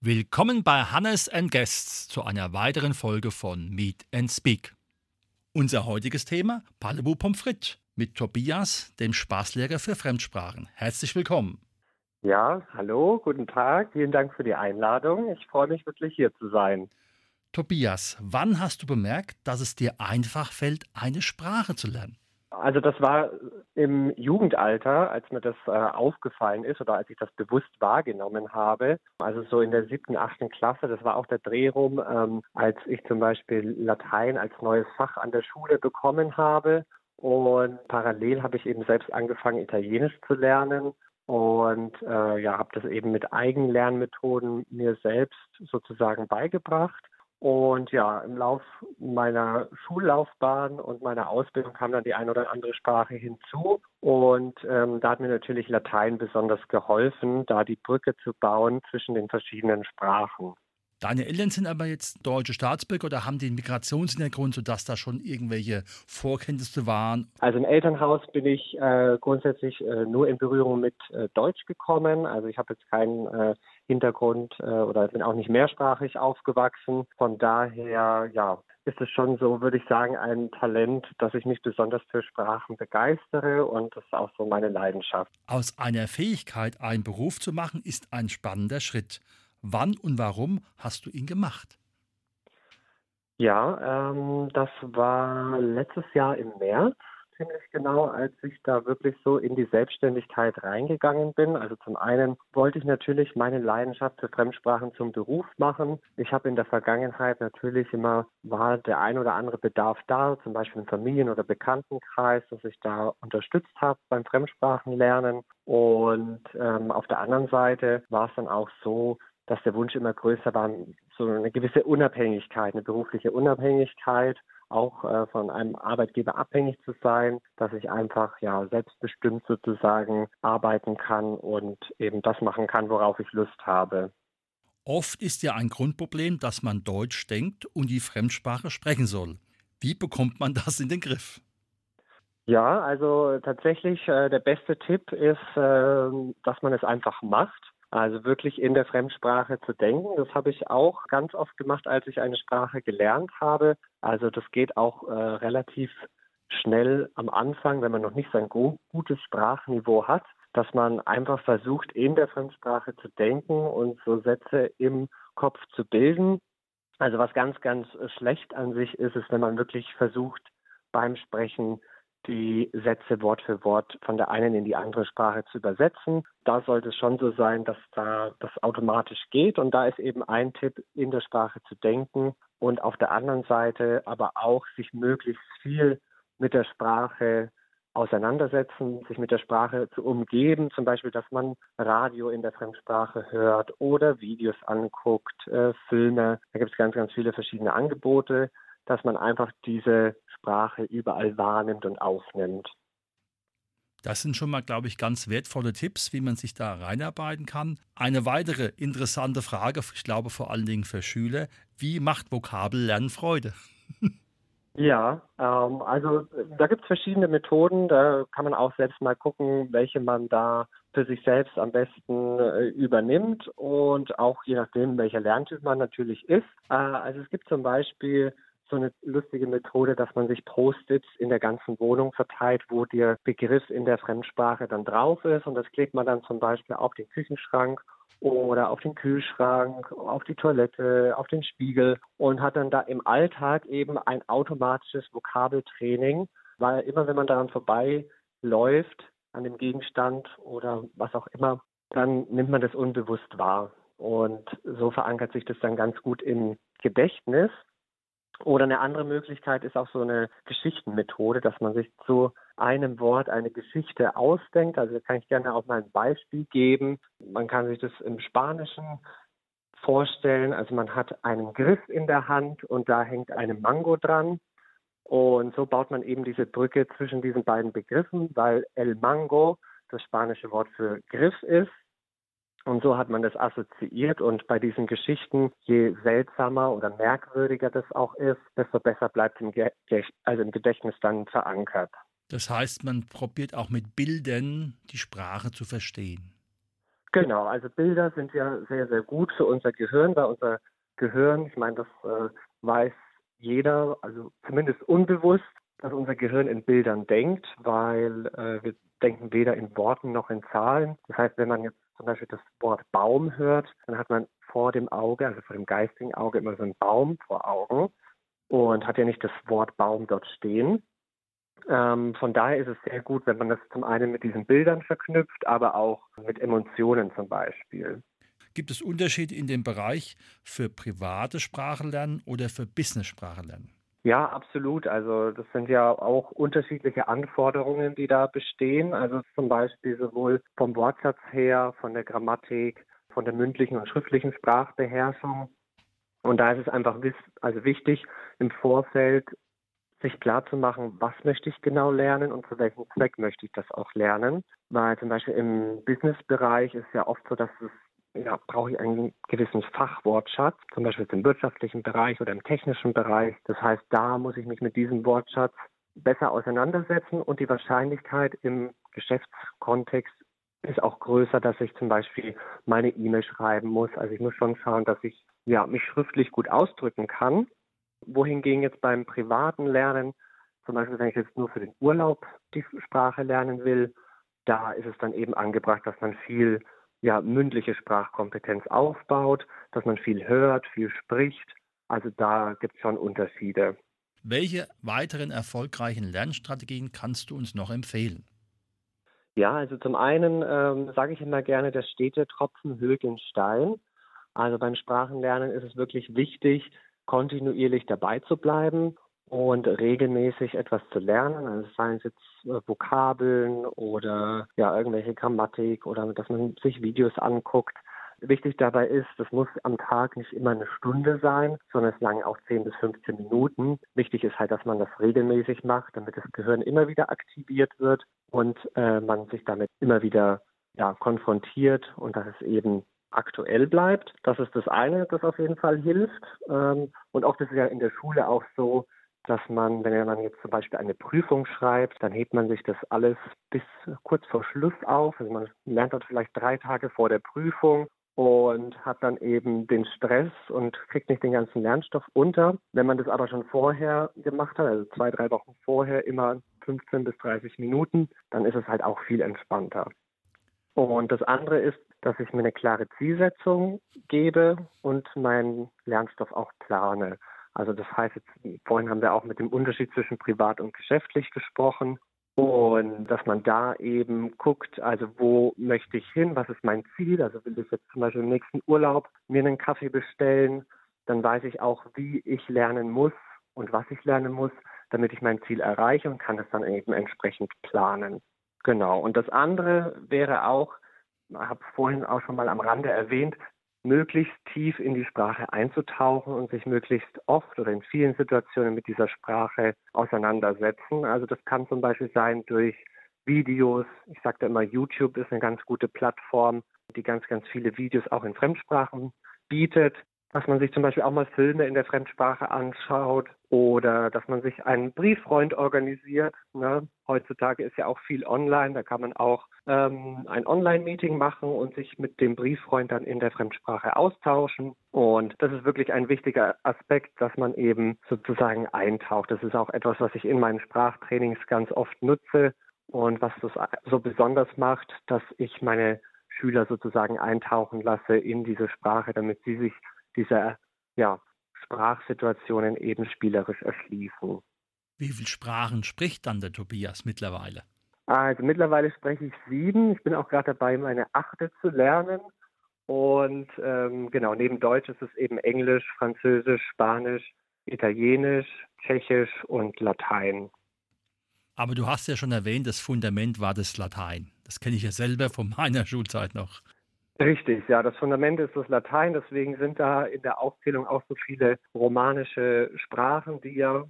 Willkommen bei Hannes and Guests zu einer weiteren Folge von Meet and Speak. Unser heutiges Thema Palebu Pommes frites mit Tobias, dem Spaßlehrer für Fremdsprachen. Herzlich willkommen. Ja, hallo, guten Tag. Vielen Dank für die Einladung. Ich freue mich wirklich hier zu sein. Tobias, wann hast du bemerkt, dass es dir einfach fällt, eine Sprache zu lernen? Also das war im Jugendalter, als mir das äh, aufgefallen ist oder als ich das bewusst wahrgenommen habe. Also so in der siebten, achten Klasse, das war auch der Dreh rum, ähm, als ich zum Beispiel Latein als neues Fach an der Schule bekommen habe. Und parallel habe ich eben selbst angefangen, Italienisch zu lernen und äh, ja, habe das eben mit Eigenlernmethoden mir selbst sozusagen beigebracht. Und ja, im Lauf meiner Schullaufbahn und meiner Ausbildung kam dann die eine oder andere Sprache hinzu. Und ähm, da hat mir natürlich Latein besonders geholfen, da die Brücke zu bauen zwischen den verschiedenen Sprachen. Deine Eltern sind aber jetzt deutsche Staatsbürger oder haben die einen Migrationshintergrund, sodass da schon irgendwelche Vorkenntnisse waren? Also im Elternhaus bin ich äh, grundsätzlich äh, nur in Berührung mit äh, Deutsch gekommen. Also ich habe jetzt keinen äh, Hintergrund äh, oder bin auch nicht mehrsprachig aufgewachsen. Von daher, ja, ist es schon so, würde ich sagen, ein Talent, dass ich mich besonders für Sprachen begeistere und das ist auch so meine Leidenschaft. Aus einer Fähigkeit einen Beruf zu machen, ist ein spannender Schritt. Wann und warum hast du ihn gemacht? Ja, ähm, das war letztes Jahr im März ziemlich genau, als ich da wirklich so in die Selbstständigkeit reingegangen bin. Also zum einen wollte ich natürlich meine Leidenschaft für Fremdsprachen zum Beruf machen. Ich habe in der Vergangenheit natürlich immer, war der ein oder andere Bedarf da, zum Beispiel im Familien- oder Bekanntenkreis, dass ich da unterstützt habe beim Fremdsprachenlernen. Und ähm, auf der anderen Seite war es dann auch so, dass der Wunsch immer größer war, so eine gewisse Unabhängigkeit, eine berufliche Unabhängigkeit auch äh, von einem Arbeitgeber abhängig zu sein, dass ich einfach ja selbstbestimmt sozusagen arbeiten kann und eben das machen kann, worauf ich Lust habe. Oft ist ja ein Grundproblem, dass man Deutsch denkt und die Fremdsprache sprechen soll. Wie bekommt man das in den Griff? Ja, also tatsächlich äh, der beste Tipp ist, äh, dass man es einfach macht. Also wirklich in der Fremdsprache zu denken. Das habe ich auch ganz oft gemacht, als ich eine Sprache gelernt habe. Also das geht auch äh, relativ schnell am Anfang, wenn man noch nicht so ein gutes Sprachniveau hat, dass man einfach versucht, in der Fremdsprache zu denken und so Sätze im Kopf zu bilden. Also was ganz, ganz schlecht an sich ist, ist, wenn man wirklich versucht, beim Sprechen die Sätze Wort für Wort von der einen in die andere Sprache zu übersetzen. Da sollte es schon so sein, dass da das automatisch geht. Und da ist eben ein Tipp, in der Sprache zu denken und auf der anderen Seite aber auch sich möglichst viel mit der Sprache auseinandersetzen, sich mit der Sprache zu umgeben, zum Beispiel, dass man Radio in der Fremdsprache hört oder Videos anguckt, äh, Filme. Da gibt es ganz, ganz viele verschiedene Angebote, dass man einfach diese Sprache überall wahrnimmt und aufnimmt. Das sind schon mal, glaube ich, ganz wertvolle Tipps, wie man sich da reinarbeiten kann. Eine weitere interessante Frage, ich glaube vor allen Dingen für Schüler, wie macht Vokabellernen Freude? Ja, ähm, also da gibt es verschiedene Methoden. Da kann man auch selbst mal gucken, welche man da für sich selbst am besten äh, übernimmt und auch je nachdem, welcher Lerntyp man natürlich ist. Äh, also es gibt zum Beispiel so eine lustige Methode, dass man sich Post-its in der ganzen Wohnung verteilt, wo der Begriff in der Fremdsprache dann drauf ist. Und das klebt man dann zum Beispiel auf den Küchenschrank oder auf den Kühlschrank, auf die Toilette, auf den Spiegel und hat dann da im Alltag eben ein automatisches Vokabeltraining, weil immer wenn man daran vorbeiläuft, an dem Gegenstand oder was auch immer, dann nimmt man das unbewusst wahr. Und so verankert sich das dann ganz gut im Gedächtnis. Oder eine andere Möglichkeit ist auch so eine Geschichtenmethode, dass man sich zu einem Wort eine Geschichte ausdenkt. Also kann ich gerne auch mal ein Beispiel geben. Man kann sich das im Spanischen vorstellen. Also man hat einen Griff in der Hand und da hängt eine Mango dran. Und so baut man eben diese Brücke zwischen diesen beiden Begriffen, weil El Mango das spanische Wort für Griff ist. Und so hat man das assoziiert und bei diesen Geschichten, je seltsamer oder merkwürdiger das auch ist, desto besser bleibt es im, also im Gedächtnis dann verankert. Das heißt, man probiert auch mit Bildern die Sprache zu verstehen. Genau, also Bilder sind ja sehr, sehr gut für unser Gehirn, weil unser Gehirn, ich meine, das äh, weiß jeder, also zumindest unbewusst, dass unser Gehirn in Bildern denkt, weil äh, wir denken weder in Worten noch in Zahlen. Das heißt, wenn man jetzt zum Beispiel das Wort Baum hört, dann hat man vor dem Auge, also vor dem geistigen Auge, immer so einen Baum vor Augen und hat ja nicht das Wort Baum dort stehen. Ähm, von daher ist es sehr gut, wenn man das zum einen mit diesen Bildern verknüpft, aber auch mit Emotionen zum Beispiel. Gibt es Unterschiede in dem Bereich für private Sprachenlernen oder für Business-Sprachenlernen? Ja, absolut. Also das sind ja auch unterschiedliche Anforderungen, die da bestehen. Also zum Beispiel sowohl vom Wortschatz her, von der Grammatik, von der mündlichen und schriftlichen Sprachbeherrschung. Und da ist es einfach also wichtig, im Vorfeld sich klar zu machen, was möchte ich genau lernen und zu welchem Zweck möchte ich das auch lernen. Weil zum Beispiel im Businessbereich ist ja oft so, dass es ja, brauche ich einen gewissen Fachwortschatz, zum Beispiel im wirtschaftlichen Bereich oder im technischen Bereich. Das heißt, da muss ich mich mit diesem Wortschatz besser auseinandersetzen und die Wahrscheinlichkeit im Geschäftskontext ist auch größer, dass ich zum Beispiel meine E-Mail schreiben muss. Also ich muss schon schauen, dass ich ja, mich schriftlich gut ausdrücken kann. Wohingegen jetzt beim privaten Lernen, zum Beispiel wenn ich jetzt nur für den Urlaub die Sprache lernen will, da ist es dann eben angebracht, dass man viel ja, mündliche Sprachkompetenz aufbaut, dass man viel hört, viel spricht. Also da gibt es schon Unterschiede. Welche weiteren erfolgreichen Lernstrategien kannst du uns noch empfehlen? Ja, also zum einen ähm, sage ich immer gerne, der stete Tropfen hüllt den Stein. Also beim Sprachenlernen ist es wirklich wichtig, kontinuierlich dabei zu bleiben und regelmäßig etwas zu lernen, also seien es jetzt Vokabeln oder ja irgendwelche Grammatik oder dass man sich Videos anguckt. Wichtig dabei ist, das muss am Tag nicht immer eine Stunde sein, sondern es lange auch 10 bis 15 Minuten. Wichtig ist halt, dass man das regelmäßig macht, damit das Gehirn immer wieder aktiviert wird und äh, man sich damit immer wieder ja, konfrontiert und dass es eben aktuell bleibt. Das ist das eine, das auf jeden Fall hilft. Ähm, und das ist ja in der Schule auch so, dass man, wenn man jetzt zum Beispiel eine Prüfung schreibt, dann hebt man sich das alles bis kurz vor Schluss auf. Also man lernt dort vielleicht drei Tage vor der Prüfung und hat dann eben den Stress und kriegt nicht den ganzen Lernstoff unter. Wenn man das aber schon vorher gemacht hat, also zwei, drei Wochen vorher, immer 15 bis 30 Minuten, dann ist es halt auch viel entspannter. Und das andere ist, dass ich mir eine klare Zielsetzung gebe und meinen Lernstoff auch plane. Also das heißt, jetzt, vorhin haben wir auch mit dem Unterschied zwischen privat und geschäftlich gesprochen. Und dass man da eben guckt, also wo möchte ich hin, was ist mein Ziel? Also will ich jetzt zum Beispiel im nächsten Urlaub mir einen Kaffee bestellen, dann weiß ich auch, wie ich lernen muss und was ich lernen muss, damit ich mein Ziel erreiche und kann es dann eben entsprechend planen. Genau. Und das andere wäre auch, ich habe vorhin auch schon mal am Rande erwähnt, möglichst tief in die Sprache einzutauchen und sich möglichst oft oder in vielen Situationen mit dieser Sprache auseinandersetzen. Also das kann zum Beispiel sein durch Videos. Ich sagte immer, YouTube ist eine ganz gute Plattform, die ganz, ganz viele Videos auch in Fremdsprachen bietet dass man sich zum Beispiel auch mal Filme in der Fremdsprache anschaut oder dass man sich einen Brieffreund organisiert. Ne? Heutzutage ist ja auch viel online, da kann man auch ähm, ein Online-Meeting machen und sich mit dem Brieffreund dann in der Fremdsprache austauschen. Und das ist wirklich ein wichtiger Aspekt, dass man eben sozusagen eintaucht. Das ist auch etwas, was ich in meinen Sprachtrainings ganz oft nutze und was das so besonders macht, dass ich meine Schüler sozusagen eintauchen lasse in diese Sprache, damit sie sich dieser ja, Sprachsituationen eben spielerisch erschließen. Wie viele Sprachen spricht dann der Tobias mittlerweile? Also mittlerweile spreche ich sieben. Ich bin auch gerade dabei, meine achte zu lernen. Und ähm, genau, neben Deutsch ist es eben Englisch, Französisch, Spanisch, Italienisch, Tschechisch und Latein. Aber du hast ja schon erwähnt, das Fundament war das Latein. Das kenne ich ja selber von meiner Schulzeit noch. Richtig, ja, das Fundament ist das Latein, deswegen sind da in der Aufzählung auch so viele romanische Sprachen, die ja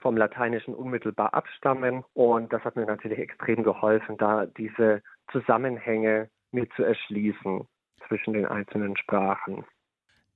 vom Lateinischen unmittelbar abstammen. Und das hat mir natürlich extrem geholfen, da diese Zusammenhänge mit zu erschließen zwischen den einzelnen Sprachen.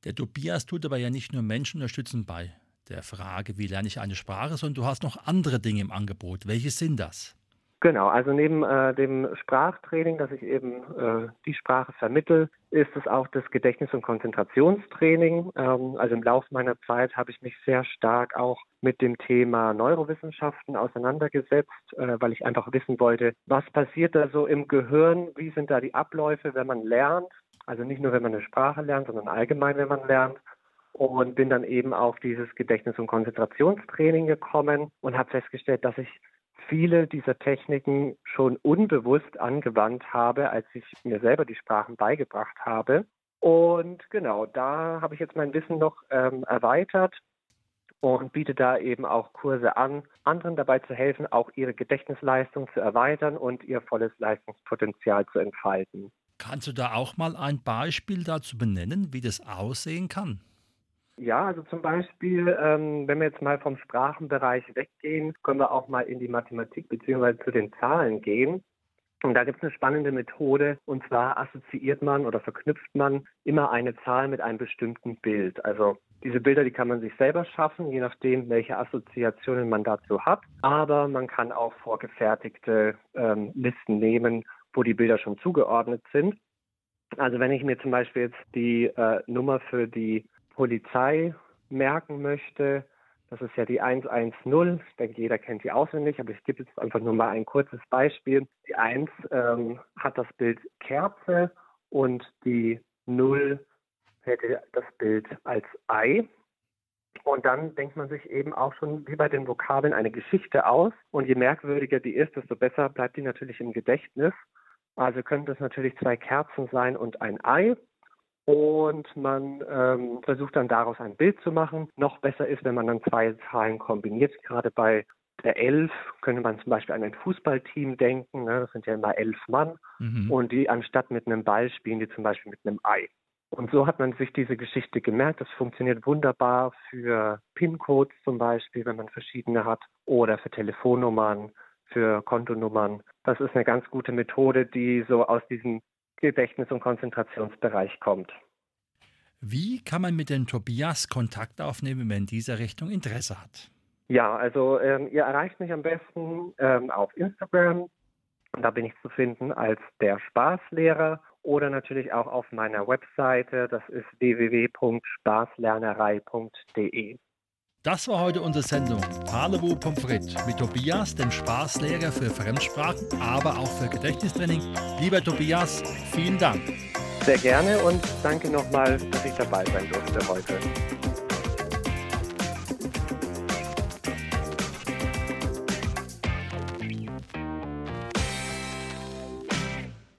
Der Tobias tut aber ja nicht nur Menschen unterstützen bei der Frage, wie lerne ich eine Sprache, sondern du hast noch andere Dinge im Angebot. Welche sind das? Genau, also neben äh, dem Sprachtraining, dass ich eben äh, die Sprache vermittel, ist es auch das Gedächtnis- und Konzentrationstraining. Ähm, also im Laufe meiner Zeit habe ich mich sehr stark auch mit dem Thema Neurowissenschaften auseinandergesetzt, äh, weil ich einfach wissen wollte, was passiert da so im Gehirn, wie sind da die Abläufe, wenn man lernt. Also nicht nur, wenn man eine Sprache lernt, sondern allgemein, wenn man lernt und bin dann eben auf dieses Gedächtnis- und Konzentrationstraining gekommen und habe festgestellt, dass ich viele dieser Techniken schon unbewusst angewandt habe, als ich mir selber die Sprachen beigebracht habe. Und genau, da habe ich jetzt mein Wissen noch ähm, erweitert und biete da eben auch Kurse an, anderen dabei zu helfen, auch ihre Gedächtnisleistung zu erweitern und ihr volles Leistungspotenzial zu entfalten. Kannst du da auch mal ein Beispiel dazu benennen, wie das aussehen kann? Ja, also zum Beispiel, ähm, wenn wir jetzt mal vom Sprachenbereich weggehen, können wir auch mal in die Mathematik bzw. zu den Zahlen gehen. Und da gibt es eine spannende Methode, und zwar assoziiert man oder verknüpft man immer eine Zahl mit einem bestimmten Bild. Also diese Bilder, die kann man sich selber schaffen, je nachdem, welche Assoziationen man dazu hat. Aber man kann auch vorgefertigte ähm, Listen nehmen, wo die Bilder schon zugeordnet sind. Also wenn ich mir zum Beispiel jetzt die äh, Nummer für die Polizei merken möchte, das ist ja die 110. Ich denke, jeder kennt die auswendig, aber ich gebe jetzt einfach nur mal ein kurzes Beispiel. Die 1 ähm, hat das Bild Kerze und die 0 hätte das Bild als Ei. Und dann denkt man sich eben auch schon wie bei den Vokabeln eine Geschichte aus. Und je merkwürdiger die ist, desto besser bleibt die natürlich im Gedächtnis. Also könnten es natürlich zwei Kerzen sein und ein Ei. Und man ähm, versucht dann daraus ein Bild zu machen. Noch besser ist, wenn man dann zwei Zahlen kombiniert. Gerade bei der Elf könnte man zum Beispiel an ein Fußballteam denken. Ne? Das sind ja immer elf Mann. Mhm. Und die anstatt mit einem Ball spielen die zum Beispiel mit einem Ei. Und so hat man sich diese Geschichte gemerkt. Das funktioniert wunderbar für PIN-Codes zum Beispiel, wenn man verschiedene hat, oder für Telefonnummern, für Kontonummern. Das ist eine ganz gute Methode, die so aus diesem Gedächtnis- und Konzentrationsbereich kommt. Wie kann man mit dem Tobias Kontakt aufnehmen, wenn dieser Richtung Interesse hat? Ja, also ähm, ihr erreicht mich am besten ähm, auf Instagram. Da bin ich zu finden als der Spaßlehrer oder natürlich auch auf meiner Webseite. Das ist www.spaßlernerei.de. Das war heute unsere Sendung Parlebu Pommes frites mit Tobias, dem Spaßlehrer für Fremdsprachen, aber auch für Gedächtnistraining. Lieber Tobias, vielen Dank. Sehr gerne und danke nochmal, dass ich dabei sein durfte heute.